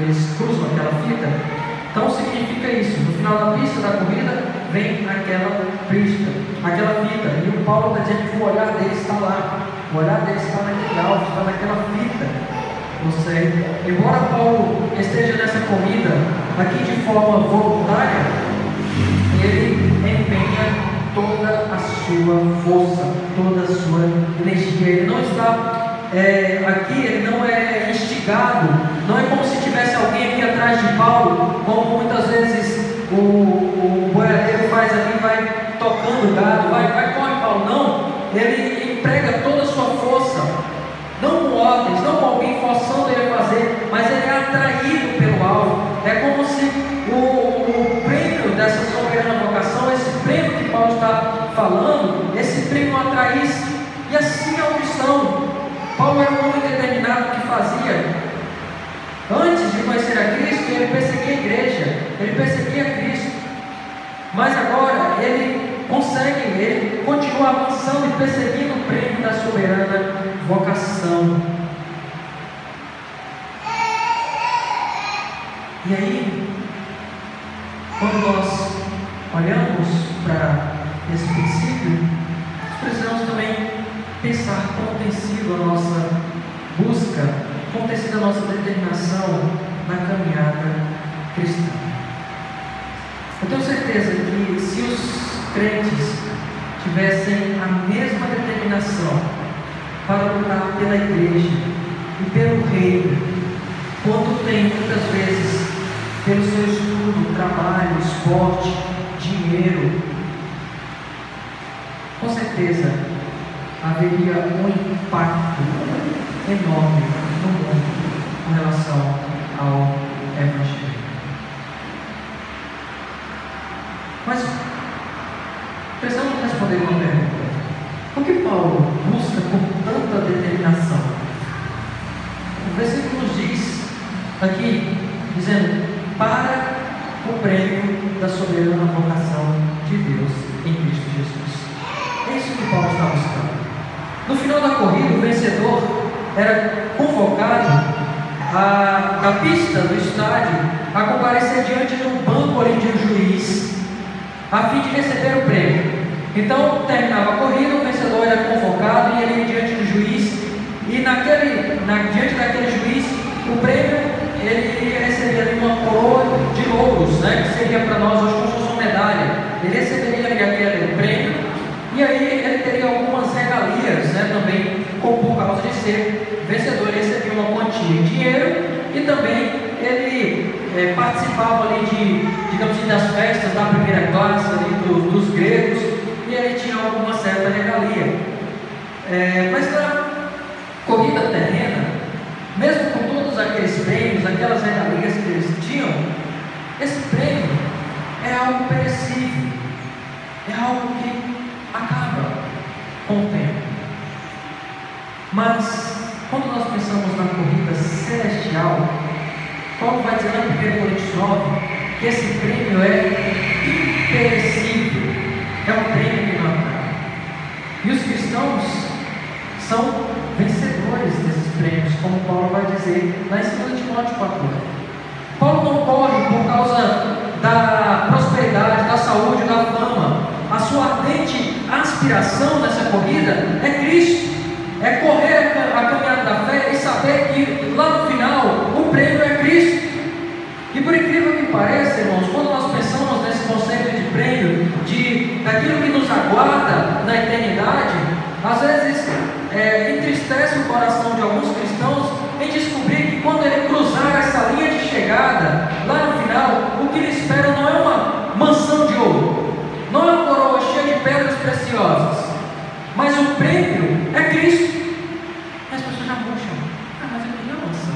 eles cruzam aquela fita? Então significa isso. No final da pista da corrida vem aquela pista, aquela fita. E o Paulo está dizendo que o olhar dele está lá. O olhar dele está naquele alvo, está naquela fita. Seja, embora Paulo esteja nessa corrida aqui de forma voluntária, ele empenha toda a sua força, toda a sua energia. Ele não está é, aqui, ele não é instigado, não é como se tivesse alguém aqui atrás de Paulo, como muitas vezes o, o boiadeiro faz ali, vai tocando o gado, vai, vai, corre Paulo. Não, ele emprega toda a ordens, não com alguém forçando ele a fazer, mas ele é atraído pelo alvo. É como se o, o prêmio dessa soberana vocação, esse prêmio que Paulo está falando, esse prêmio atraísse. E assim é o cristão. Paulo era um homem determinado que fazia Antes de conhecer a Cristo, ele perseguia a igreja, ele perseguia Cristo. Mas agora ele consegue, ele continua avançando e perseguindo o prêmio da soberana vocação. E aí, quando nós olhamos para esse princípio, nós precisamos também pensar como tem sido a nossa busca como tem sido a nossa determinação na caminhada cristã. Eu tenho certeza que se os crentes tivessem a mesma determinação para lutar pela igreja e pelo reino, quanto tem muitas vezes pelo seu estudo, trabalho, esporte, dinheiro, com certeza haveria um impacto enorme no mundo com relação ao Evangelho. Mas precisamos responder uma pergunta. Por que Paulo busca com tanta determinação? O versículo nos diz aqui, dizendo, para o prêmio da soberana vocação de Deus em Cristo Jesus. É isso que Paulo está buscando. No final da corrida, o vencedor era convocado a, da pista do estádio a comparecer diante de um banco ali de um juiz, a fim de receber o prêmio. Então terminava a corrida, o vencedor era convocado e ele ia diante do juiz, e naquele, na, diante daquele juiz, o prêmio ele iria receber ali uma coroa de louros, né, que seria para nós hoje como uma medalha. Ele receberia ali aquele prêmio, e aí ele teria algumas regalias né, também, por causa de ser vencedor. Ele recebia uma quantia em dinheiro e também ele é, participava ali de, digamos assim, das festas da primeira classe ali do, dos gregos e aí tinha alguma certa regalia. É, mas na corrida terrena, mesmo com todos aqueles prêmios, aquelas regalias que eles tinham, esse prêmio é algo perecível, é algo que acaba com o tempo. Mas, quando nós pensamos na corrida celestial, Paulo vai dizer em 1 Coríntios 9 que esse prêmio é imperecível, é um prêmio que não acaba. E os cristãos são vencedores desses prêmios, como Paulo vai dizer em 2 Timóteo 4. Paulo não corre por causa da prosperidade, da saúde, da fama. A sua ardente aspiração nessa corrida é Cristo. É correr a caminhada da fé e saber que lá no final o prêmio é Cristo. E por incrível que pareça, irmãos, quando nós pensamos nesse conceito de prêmio, de daquilo que nos aguarda na eternidade, às vezes é, entristece o coração de alguns cristãos em descobrir que quando ele cruzar essa linha de chegada, lá no final, o que ele espera não é uma mansão de ouro, não é uma coroa cheia de pedras preciosas, mas o prêmio é Cristo. E as pessoas já murcham. Ah, mas eu queria uma mansão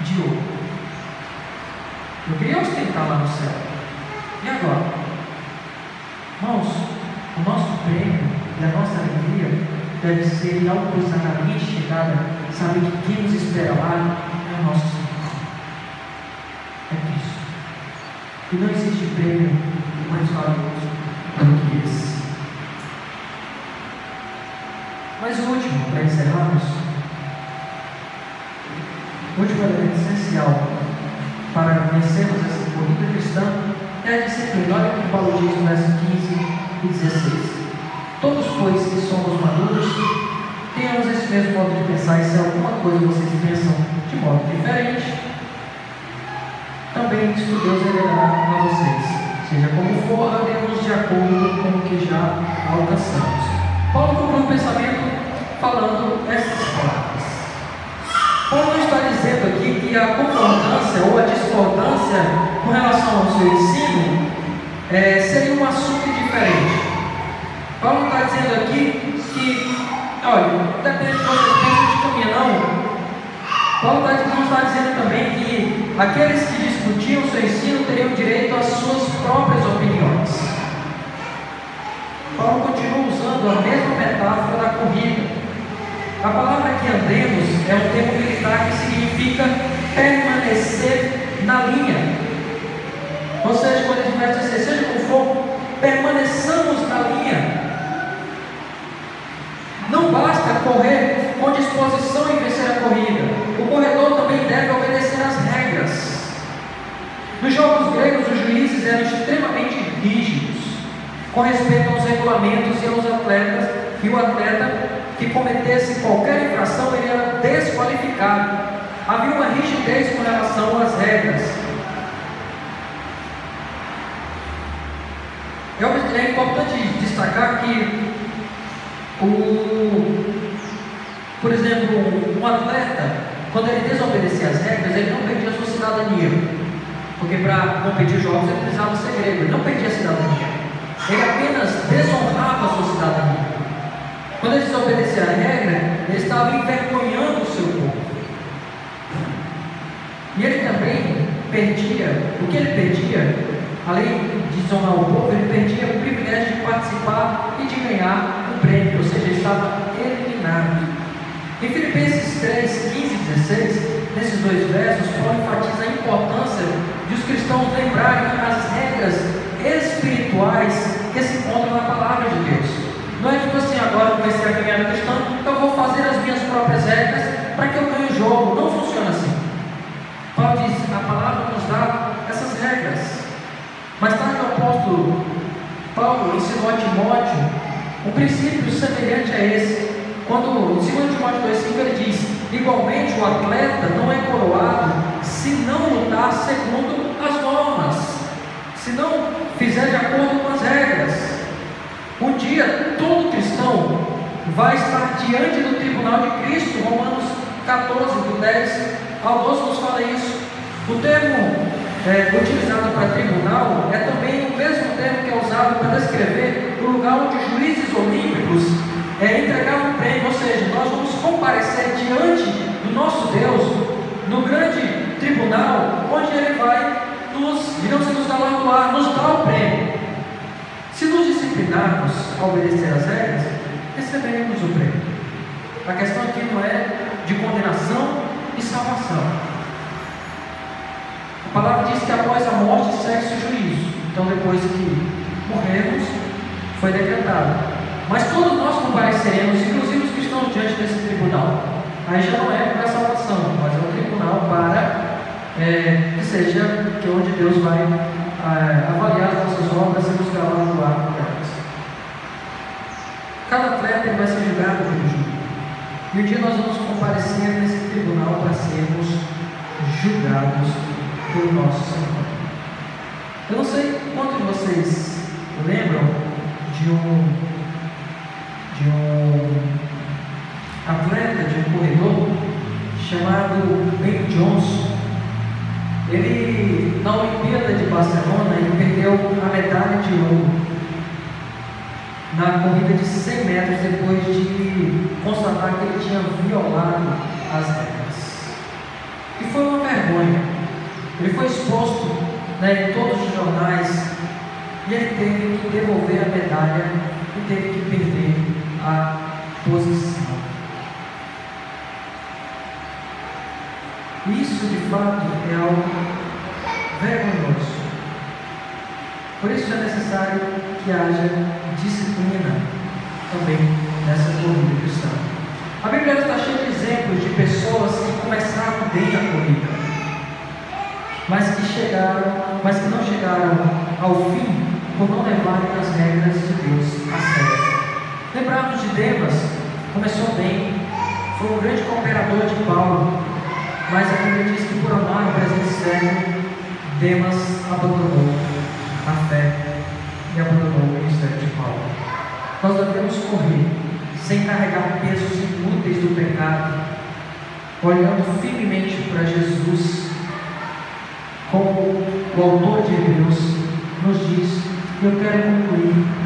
de ouro. Eu queria ostentar lá no céu. E agora? Irmãos, o nosso prêmio e a nossa alegria deve ser ao cruzar a linha chegada, saber que quem nos espera lá é o nosso Senhor. É Cristo. E não existe prêmio mais valioso do que esse. Mas o último, para encerrarmos, o último elemento essencial para vencermos essa é disciplina. Olha o que Paulo diz no verso 15 e 16. Todos, pois, que somos maduros, tenhamos esse mesmo modo de pensar, e se alguma coisa vocês pensam de modo diferente, também isso Deus revelará a vocês. Seja como for, andemos de acordo com o que já alcançamos. Paulo conclui o pensamento falando essas palavras. Paulo não está dizendo aqui que a concordância ou a discordância com relação ao seu ensino é, seria um assunto diferente. Paulo está dizendo aqui que, olha, depende de vocês pensam de não. Paulo está, dizendo também que aqueles que discutiam seu ensino teriam direito às suas próprias opiniões. Paulo continua usando a mesma metáfora da corrida. A palavra que andemos é um termo militar que significa permanecer na linha. Ou seja, quando ele vai dizer, seja como for, permaneçamos na linha. Não basta correr com disposição em vencer a corrida. O corredor também deve obedecer às regras. Nos jogos gregos, os juízes eram extremamente rígidos com respeito aos regulamentos e aos atletas, e o atleta que cometesse qualquer infração, ele era desqualificado. Havia uma rigidez com relação às regras. É importante destacar que o, por exemplo, um atleta, quando ele desobedecia as regras, ele não perdia a sua cidadania. Porque para competir jogos ele precisava ser grego, ele não perdia a cidadania. Ele apenas desonrava a sua cidadania. Quando ele desobedecia a regra, ele estava envergonhando o seu povo. E ele também perdia, o que ele perdia, além de desonrar o povo, ele perdia o privilégio de participar e de ganhar um prêmio, ou seja, ele estava eliminado. Em Filipenses 3, 15 e 16, nesses dois versos, Paulo enfatiza a importância de os cristãos lembrarem as regras espirituais que se encontram na palavra de Deus. Não é tipo assim, agora que comecei a caminhada cristã, eu vou fazer as minhas próprias regras para que eu ganhe o jogo. Não funciona assim. Paulo diz, a palavra nos dá essas regras. Mais tarde o apóstolo Paulo ensinou a Timóteo um princípio semelhante a esse. Quando, em 2 Timóteo 2,5 ele diz: Igualmente o atleta não é coroado se não lutar segundo as normas, se não fizer de acordo com as regras. Um dia todo cristão vai estar diante do tribunal de Cristo, Romanos 14, do 10 12 nos fala isso. O termo é, utilizado para tribunal é também o mesmo termo que é usado para descrever o lugar onde juízes olímpicos é, entregavam o prêmio, ou seja, nós vamos comparecer diante do nosso Deus no grande tribunal, onde Ele vai nos, digamos assim, nos galardoar, nos dar o prêmio. Se nos disciplinarmos a obedecer às regras, receberemos o prêmio. A questão aqui não é de condenação e salvação. A palavra diz que após a morte segue-se o juízo. Então, depois que morremos, foi decretado. Mas todos nós compareceremos, inclusive os que estão diante desse tribunal. Aí já não é para salvação, mas é um tribunal para é, que seja que é onde Deus vai é, avaliar as nossas obras e nos galardoar por elas. Cada atleta vai ser julgado pelo juiz. E um dia nós vamos comparecer nesse tribunal para sermos julgados pelo nosso Senhor. Eu não sei quantos de vocês lembram de um, de um atleta, de um corredor chamado Ben Johnson. Ele, na Olimpíada de Barcelona, ele perdeu a medalha de ouro na corrida de 100 metros depois de constatar que ele tinha violado as regras. E foi uma vergonha. Ele foi exposto né, em todos os jornais e ele teve que devolver a medalha e teve que perder a posição. Isso de fato é algo vergonhoso. Por isso é necessário que haja disciplina também nessa corrida cristã. A Bíblia está cheia de exemplos de pessoas que começaram bem a corrida mas que chegaram, mas que não chegaram ao fim por não levarem as regras de Deus a sério. Lembrarmos de Demas, começou bem, foi um grande cooperador de Paulo, mas a Bíblia diz que por amar o presente sério, Demas abandonou a fé e abandonou o ministério de Paulo. Nós devemos correr sem carregar pesos inúteis do pecado, olhando firmemente para Jesus como o autor de Hebreus nos diz, eu quero concluir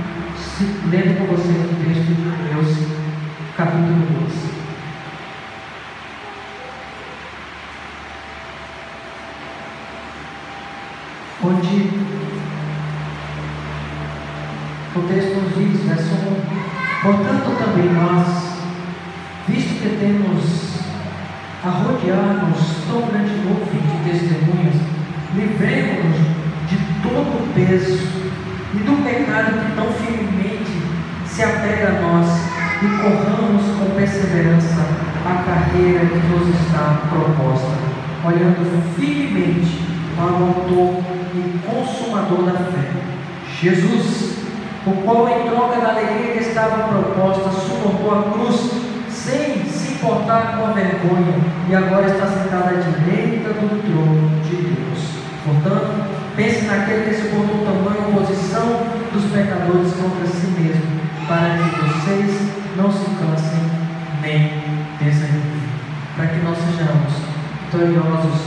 lendo com você o texto de Hebreus, capítulo 12. Onde o texto nos diz, verso 1, portanto também nós, visto que temos a rodear-nos tão grande nuvem de testemunhas, livremos-nos de todo o peso e do pecado que tão firmemente se apega a nós e corramos com perseverança a carreira que nos está proposta, olhando firmemente para o autor e consumador da fé, Jesus, o qual em troca da alegria que estava proposta suportou a cruz sem se importar com a vergonha, e agora está sentado à direita do trono de Deus. Portanto, pense naquele que suportou tamanha oposição dos pecadores contra si mesmo, para que vocês não se cansem nem desanimem. Para que nós sejamos vitoriosos